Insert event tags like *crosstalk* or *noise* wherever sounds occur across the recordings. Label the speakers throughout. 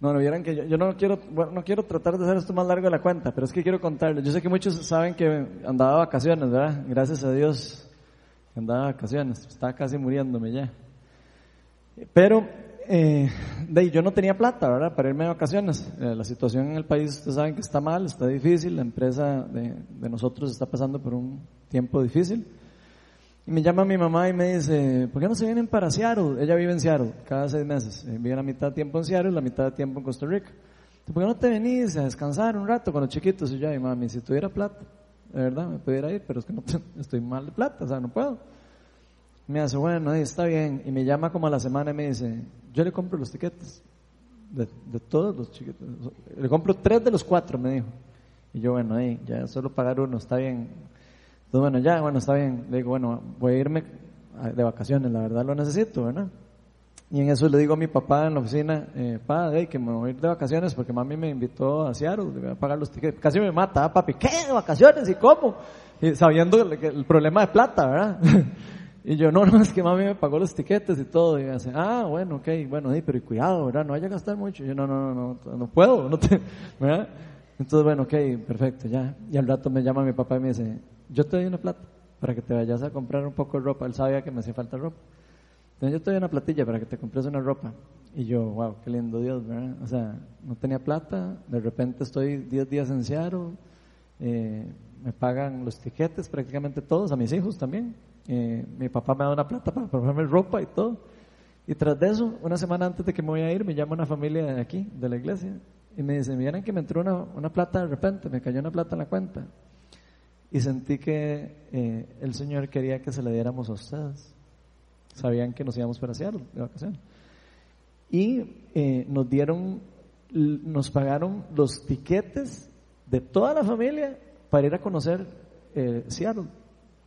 Speaker 1: No, no vieran que yo, no quiero, bueno, no quiero tratar de hacer esto más largo de la cuenta, pero es que quiero contarles. Yo sé que muchos saben que andaba de vacaciones, ¿verdad? Gracias a Dios andaba de vacaciones. Estaba casi muriéndome ya. Pero, eh, yo no tenía plata, ¿verdad? Para irme de vacaciones. Eh, la situación en el país, ustedes saben que está mal, está difícil. La empresa de nosotros está pasando por un tiempo difícil. Y me llama mi mamá y me dice, ¿por qué no se vienen para Seattle? Ella vive en Seattle cada seis meses. Eh, vive la mitad de tiempo en Seattle y la mitad de tiempo en Costa Rica. ¿Por qué no te venís a descansar un rato con los chiquitos? Y yo, ay mami, si tuviera plata, de verdad, me pudiera ir, pero es que no *laughs* estoy mal de plata, o sea, no puedo. Me hace, bueno, ahí está bien. Y me llama como a la semana y me dice, yo le compro los tiquetes. De, de todos los chiquitos. Le compro tres de los cuatro, me dijo. Y yo, bueno, ahí, ya solo pagar uno, está bien. Entonces, bueno, ya, bueno, está bien. Le digo, bueno, voy a irme de vacaciones, la verdad lo necesito, ¿verdad? Y en eso le digo a mi papá en la oficina, eh, que me voy a ir de vacaciones porque mami me invitó a Seattle, le voy a pagar los tickets. Casi me mata, ¿ah, papi, ¿qué? ¿De vacaciones? ¿Y cómo? Y sabiendo el, el problema de plata, ¿verdad? *laughs* y yo, no, no, es que mami me pagó los tiquetes y todo. Y me dice, ah, bueno, ok, bueno, sí, pero cuidado, ¿verdad? No vaya a gastar mucho. Y yo, no, no, no, no, no puedo, no te, *laughs* ¿verdad? Entonces, bueno, ok, perfecto, ya. Y al rato me llama mi papá y me dice, yo te doy una plata para que te vayas a comprar un poco de ropa. Él sabía que me hacía falta ropa. Entonces yo te doy una platilla para que te compres una ropa. Y yo, wow, qué lindo Dios, ¿verdad? O sea, no tenía plata, de repente estoy 10 días en Seattle, eh, me pagan los tiquetes prácticamente todos, a mis hijos también. Eh, mi papá me da una plata para comprarme ropa y todo. Y tras de eso, una semana antes de que me voy a ir, me llama una familia de aquí, de la iglesia, y me dice, miren que me entró una, una plata de repente, me cayó una plata en la cuenta. Y sentí que eh, el Señor quería que se la diéramos a ustedes. Sabían que nos íbamos para Seattle de vacaciones. Y eh, nos dieron, nos pagaron los tiquetes de toda la familia para ir a conocer eh, Seattle.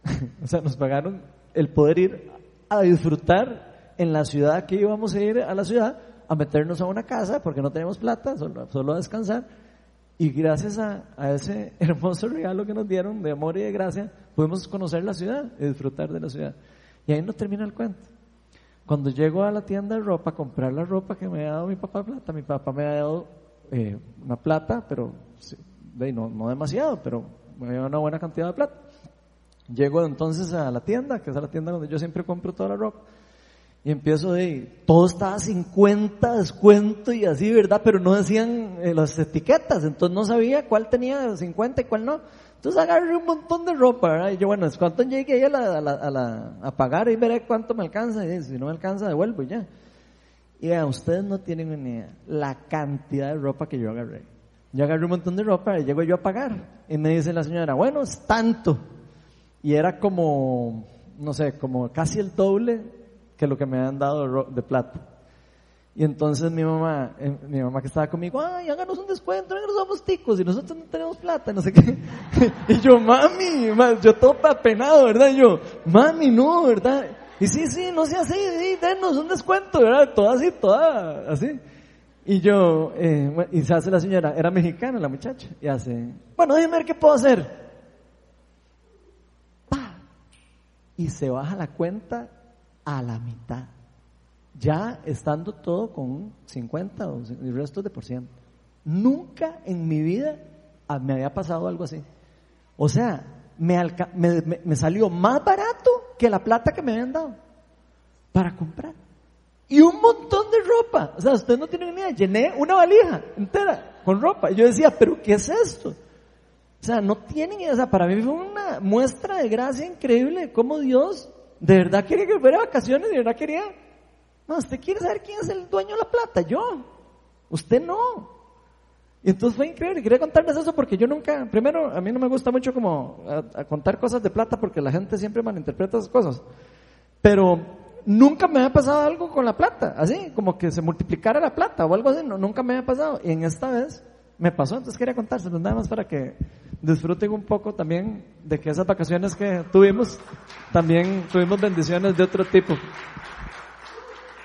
Speaker 1: *laughs* o sea, nos pagaron el poder ir a disfrutar en la ciudad que íbamos a ir a la ciudad, a meternos a una casa porque no tenemos plata, solo, solo a descansar. Y gracias a, a, ese *laughs* hermoso regalo que nos dieron de amor y de gracia, pudimos conocer la ciudad y disfrutar de la ciudad. Y ahí no termina el cuento. Cuando llego a la tienda de ropa a comprar la ropa que me ha dado mi papá plata, mi papá me ha dado eh, una plata, pero no, no demasiado, pero me ha dado una buena cantidad de plata. Llego entonces a la tienda, que es la tienda donde yo siempre compro toda la ropa. Y empiezo de, todo estaba a 50 descuento y así, ¿verdad? Pero no decían eh, las etiquetas, entonces no sabía cuál tenía 50 y cuál no. Entonces agarré un montón de ropa, ¿verdad? Y yo, bueno, es cuánto llegue ahí a, la, a, la, a, la, a pagar y veré cuánto me alcanza. Y si no me alcanza, devuelvo y ya. Y vean, ustedes no tienen ni idea la cantidad de ropa que yo agarré. Yo agarré un montón de ropa y llego yo a pagar. Y me dice la señora, bueno, es tanto. Y era como, no sé, como casi el doble que lo que me han dado de plata. Y entonces mi mamá, eh, mi mamá que estaba conmigo, ay, háganos un descuento, háganos somos ticos y nosotros no tenemos plata, no sé qué. *laughs* y yo, mami, yo todo apenado, ¿verdad? Y yo, mami, no, ¿verdad? Y sí, sí, no sea así, sí, denos un descuento, ¿verdad? Toda así, toda así. Y yo, eh, y se hace la señora, era mexicana la muchacha, y hace, bueno, déjeme ver qué puedo hacer. ¡Pah! Y se baja la cuenta a la mitad ya estando todo con 50 o el resto de por ciento. Nunca en mi vida me había pasado algo así. O sea, me, me, me, salió más barato que la plata que me habían dado para comprar. Y un montón de ropa. O sea, ustedes no tienen ni idea. Llené una valija entera con ropa. Y yo decía, ¿pero qué es esto? O sea, no tienen idea. O sea, para mí fue una muestra de gracia increíble de cómo Dios de verdad quería que fuera vacaciones, de verdad quería no, usted quiere saber quién es el dueño de la plata, yo. Usted no. Y entonces fue increíble. Quería contarles eso porque yo nunca, primero, a mí no me gusta mucho como a, contar cosas de plata porque la gente siempre malinterpreta esas cosas. Pero nunca me había pasado algo con la plata, así, como que se multiplicara la plata o algo así, no, nunca me había pasado. Y en esta vez me pasó, entonces quería contárselos nada más para que disfruten un poco también de que esas vacaciones que tuvimos, también tuvimos bendiciones de otro tipo.